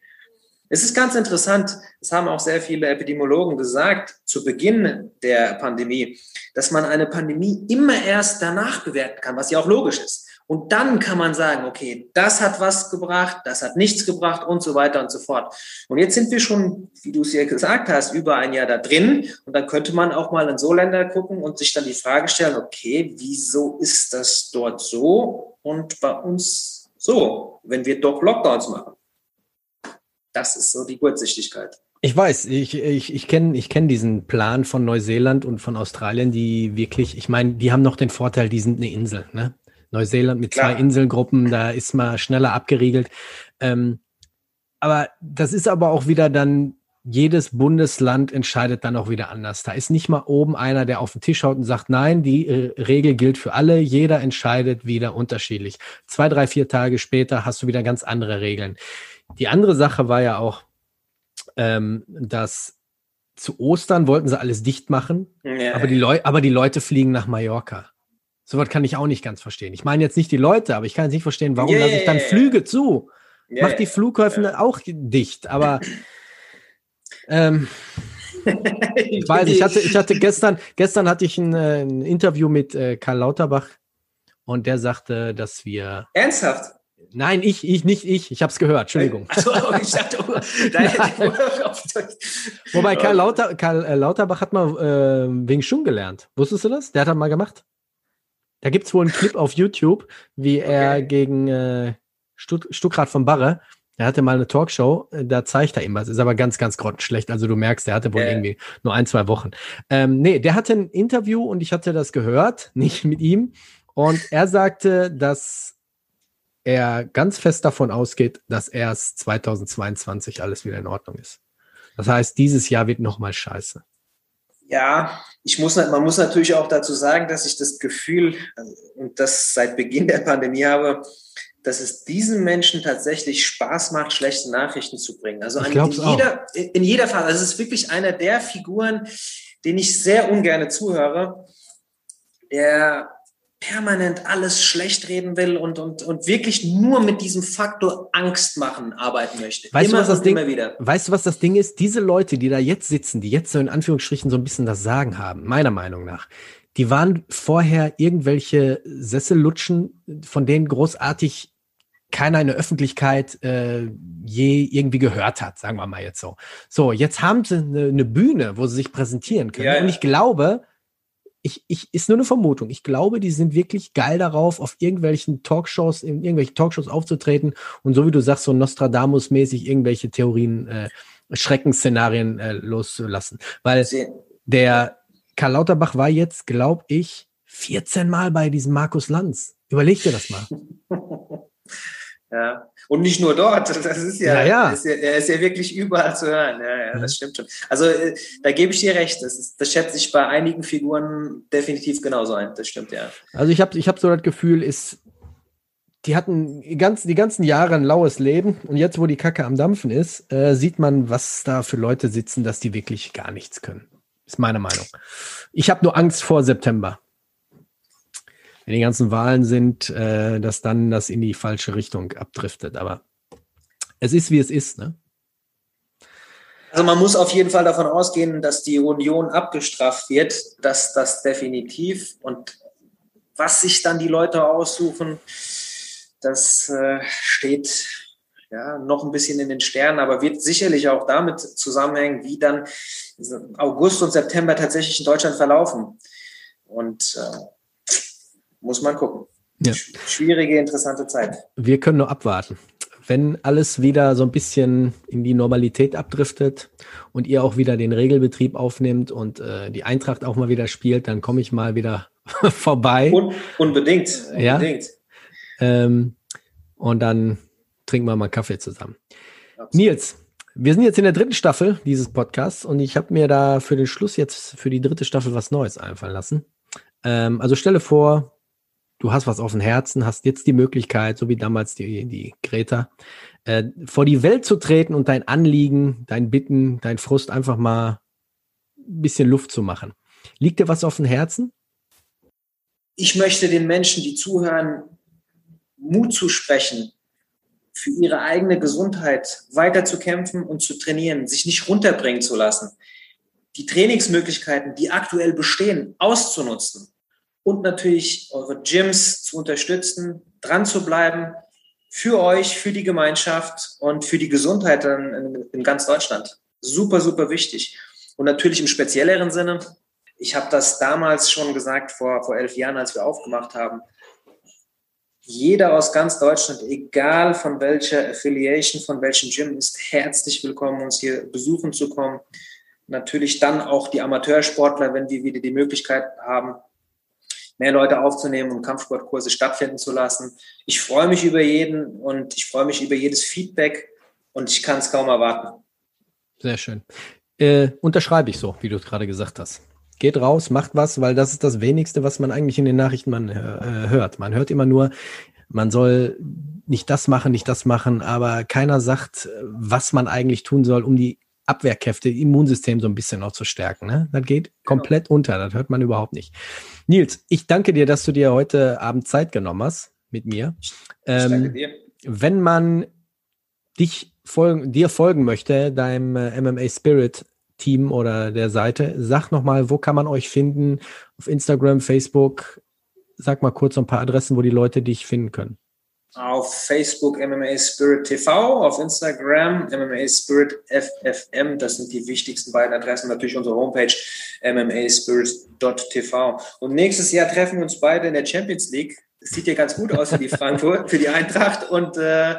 Es ist ganz interessant, das haben auch sehr viele Epidemiologen gesagt, zu Beginn der Pandemie, dass man eine Pandemie immer erst danach bewerten kann, was ja auch logisch ist. Und dann kann man sagen, okay, das hat was gebracht, das hat nichts gebracht und so weiter und so fort. Und jetzt sind wir schon, wie du es ja gesagt hast, über ein Jahr da drin. Und dann könnte man auch mal in so Länder gucken und sich dann die Frage stellen, okay, wieso ist das dort so und bei uns so, wenn wir doch Lockdowns machen? Das ist so die Kurzsichtigkeit. Ich weiß, ich, ich, ich kenne ich kenn diesen Plan von Neuseeland und von Australien, die wirklich, ich meine, die haben noch den Vorteil, die sind eine Insel. Ne? Neuseeland mit Klar. zwei Inselgruppen, da ist man schneller abgeriegelt. Ähm, aber das ist aber auch wieder dann, jedes Bundesland entscheidet dann auch wieder anders. Da ist nicht mal oben einer, der auf den Tisch haut und sagt, nein, die äh, Regel gilt für alle. Jeder entscheidet wieder unterschiedlich. Zwei, drei, vier Tage später hast du wieder ganz andere Regeln. Die andere Sache war ja auch, ähm, dass zu Ostern wollten sie alles dicht machen, ja. aber, die Leu aber die Leute fliegen nach Mallorca. Sowas kann ich auch nicht ganz verstehen. Ich meine jetzt nicht die Leute, aber ich kann jetzt nicht verstehen, warum yeah, lasse ich dann Flüge zu? Yeah, Mach die Flughäfen yeah. auch dicht. Aber ähm, ich weiß, ich hatte, ich hatte gestern, gestern hatte ich ein, äh, ein Interview mit äh, Karl Lauterbach und der sagte, dass wir. Ernsthaft? Nein, ich, ich, nicht ich. Ich habe es gehört. Entschuldigung. Also, ich dachte, oh, Wobei Karl, Lauter, Karl äh, Lauterbach hat mal äh, wegen Schung gelernt. Wusstest du das? Der hat das mal gemacht. Da gibt es wohl einen Clip auf YouTube, wie er gegen äh, Stutt Stuckrad von Barre, er hatte mal eine Talkshow, äh, da zeigt er ihm was. Ist aber ganz, ganz grottenschlecht. Also du merkst, der hatte wohl yeah. irgendwie nur ein, zwei Wochen. Ähm, nee, der hatte ein Interview und ich hatte das gehört, nicht mit ihm. Und er sagte, dass er ganz fest davon ausgeht, dass erst 2022 alles wieder in Ordnung ist. Das heißt, dieses Jahr wird nochmal scheiße. Ja, ich muss, man muss natürlich auch dazu sagen, dass ich das Gefühl äh, und das seit Beginn der Pandemie habe, dass es diesen Menschen tatsächlich Spaß macht, schlechte Nachrichten zu bringen. Also in jeder, in jeder Phase. Also es ist wirklich einer der Figuren, den ich sehr ungern zuhöre, der permanent alles schlecht reden will und, und, und wirklich nur mit diesem Faktor Angst machen arbeiten möchte. Weißt immer du, was das Ding, Weißt du, was das Ding ist? Diese Leute, die da jetzt sitzen, die jetzt so in Anführungsstrichen so ein bisschen das Sagen haben, meiner Meinung nach, die waren vorher irgendwelche Sessellutschen, von denen großartig keiner in der Öffentlichkeit äh, je irgendwie gehört hat, sagen wir mal jetzt so. So, jetzt haben sie eine, eine Bühne, wo sie sich präsentieren können. Ja, ja. Und ich glaube, ich, ich, ist nur eine Vermutung. Ich glaube, die sind wirklich geil darauf, auf irgendwelchen Talkshows, in irgendwelchen Talkshows aufzutreten und so wie du sagst, so Nostradamus-mäßig irgendwelche Theorien, äh, Schreckensszenarien äh, loszulassen. Weil der Karl Lauterbach war jetzt, glaube ich, 14 Mal bei diesem Markus Lanz. Überleg dir das mal. Ja. Und nicht nur dort, das ist ja, ja, ja. Ist ja, er ist ja wirklich überall zu hören. Ja, ja, das stimmt schon. Also äh, da gebe ich dir recht. Das, ist, das schätze ich bei einigen Figuren definitiv genauso ein. Das stimmt, ja. Also ich habe ich hab so das Gefühl, ist, die hatten die ganzen, die ganzen Jahre ein laues Leben und jetzt, wo die Kacke am Dampfen ist, äh, sieht man, was da für Leute sitzen, dass die wirklich gar nichts können. Ist meine Meinung. Ich habe nur Angst vor September wenn die ganzen Wahlen sind, äh, dass dann das in die falsche Richtung abdriftet. Aber es ist, wie es ist, ne? Also man muss auf jeden Fall davon ausgehen, dass die Union abgestraft wird, dass das definitiv und was sich dann die Leute aussuchen, das äh, steht ja noch ein bisschen in den Sternen, aber wird sicherlich auch damit zusammenhängen, wie dann August und September tatsächlich in Deutschland verlaufen. Und äh, muss man gucken. Ja. Schwierige, interessante Zeit. Wir können nur abwarten. Wenn alles wieder so ein bisschen in die Normalität abdriftet und ihr auch wieder den Regelbetrieb aufnimmt und äh, die Eintracht auch mal wieder spielt, dann komme ich mal wieder vorbei. Un unbedingt. Ja? Unbedingt. Ähm, und dann trinken wir mal Kaffee zusammen. Absolut. Nils, wir sind jetzt in der dritten Staffel dieses Podcasts und ich habe mir da für den Schluss jetzt für die dritte Staffel was Neues einfallen lassen. Ähm, also stelle vor, du hast was auf dem Herzen, hast jetzt die Möglichkeit, so wie damals die, die Greta, äh, vor die Welt zu treten und dein Anliegen, dein Bitten, dein Frust einfach mal ein bisschen Luft zu machen. Liegt dir was auf dem Herzen? Ich möchte den Menschen, die zuhören, Mut zu sprechen, für ihre eigene Gesundheit weiter zu kämpfen und zu trainieren, sich nicht runterbringen zu lassen, die Trainingsmöglichkeiten, die aktuell bestehen, auszunutzen und natürlich eure Gyms zu unterstützen, dran zu bleiben für euch, für die Gemeinschaft und für die Gesundheit in, in ganz Deutschland. Super, super wichtig. Und natürlich im spezielleren Sinne, ich habe das damals schon gesagt, vor, vor elf Jahren, als wir aufgemacht haben, jeder aus ganz Deutschland, egal von welcher Affiliation, von welchem Gym, ist herzlich willkommen, uns hier besuchen zu kommen. Natürlich dann auch die Amateursportler, wenn wir wieder die Möglichkeit haben, mehr Leute aufzunehmen und Kampfsportkurse stattfinden zu lassen. Ich freue mich über jeden und ich freue mich über jedes Feedback und ich kann es kaum erwarten. Sehr schön. Äh, unterschreibe ich so, wie du es gerade gesagt hast. Geht raus, macht was, weil das ist das Wenigste, was man eigentlich in den Nachrichten man, äh, hört. Man hört immer nur, man soll nicht das machen, nicht das machen, aber keiner sagt, was man eigentlich tun soll, um die Abwehrkräfte, Immunsystem so ein bisschen noch zu stärken. Ne? Das geht genau. komplett unter, das hört man überhaupt nicht. Nils, ich danke dir, dass du dir heute Abend Zeit genommen hast mit mir. Ähm, danke dir. Wenn man dich folgen, dir folgen möchte, deinem äh, MMA Spirit Team oder der Seite, sag nochmal, wo kann man euch finden? Auf Instagram, Facebook? Sag mal kurz ein paar Adressen, wo die Leute dich finden können auf Facebook MMA Spirit TV, auf Instagram MMA Spirit FFM. Das sind die wichtigsten beiden Adressen. Natürlich unsere Homepage mmaspirit.tv. Und nächstes Jahr treffen wir uns beide in der Champions League. Das sieht ja ganz gut aus für die Frankfurt, für die Eintracht. Und äh,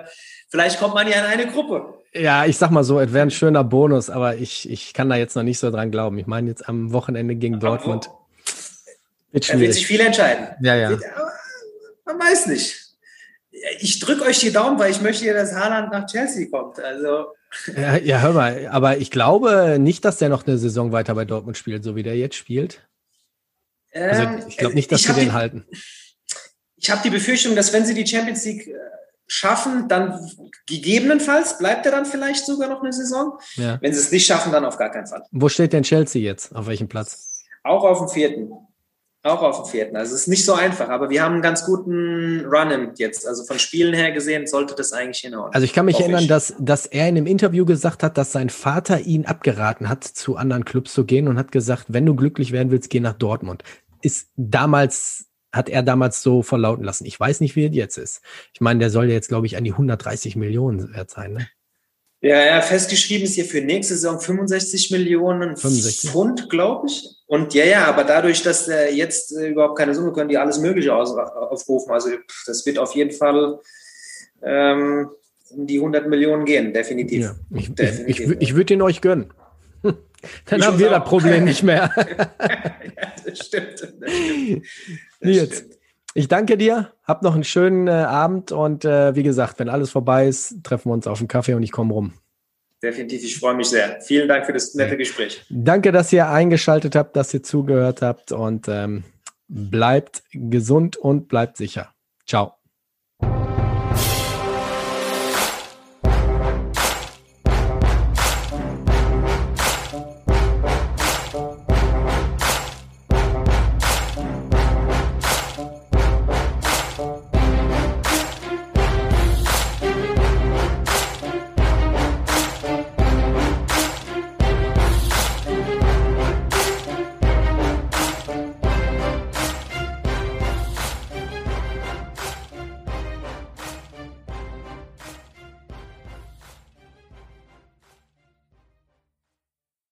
vielleicht kommt man ja in eine Gruppe. Ja, ich sag mal so, es wäre ein schöner Bonus, aber ich, ich kann da jetzt noch nicht so dran glauben. Ich meine, jetzt am Wochenende gegen Dortmund. Wird da wird sich viel entscheiden. Ja, ja. Man weiß nicht ich drücke euch die Daumen, weil ich möchte ja, dass Haaland nach Chelsea kommt. Also. Ja, ja, hör mal, aber ich glaube nicht, dass der noch eine Saison weiter bei Dortmund spielt, so wie der jetzt spielt. Also ähm, ich glaube nicht, dass sie den die, halten. Ich habe die Befürchtung, dass wenn sie die Champions League äh, schaffen, dann gegebenenfalls bleibt er dann vielleicht sogar noch eine Saison. Ja. Wenn sie es nicht schaffen, dann auf gar keinen Fall. Wo steht denn Chelsea jetzt? Auf welchem Platz? Auch auf dem vierten. Auch auf dem vierten. Also es ist nicht so einfach, aber wir haben einen ganz guten Run jetzt. Also von Spielen her gesehen sollte das eigentlich hinhauen. Also ich kann mich erinnern, ich. Dass, dass er in einem Interview gesagt hat, dass sein Vater ihn abgeraten hat, zu anderen Clubs zu gehen und hat gesagt, wenn du glücklich werden willst, geh nach Dortmund. Ist damals, hat er damals so verlauten lassen. Ich weiß nicht, wie es jetzt ist. Ich meine, der soll jetzt, glaube ich, an die 130 Millionen wert sein. Ne? Ja, ja, festgeschrieben ist hier für nächste Saison 65 Millionen 65. Pfund, glaube ich. Und ja, ja, aber dadurch, dass äh, jetzt äh, überhaupt keine Summe können, die alles Mögliche aus, aufrufen. Also das wird auf jeden Fall ähm, um die 100 Millionen gehen, definitiv. Ja, ich, definitiv. ich, ich, ich würde ihn euch gönnen. Dann haben wir das Problem nicht mehr. ja, das stimmt. Das stimmt. Das Nils, stimmt. Ich danke dir, hab noch einen schönen äh, Abend und äh, wie gesagt, wenn alles vorbei ist, treffen wir uns auf einen Kaffee und ich komme rum. Definitiv, ich freue mich sehr. Vielen Dank für das nette Gespräch. Danke, dass ihr eingeschaltet habt, dass ihr zugehört habt und ähm, bleibt gesund und bleibt sicher. Ciao.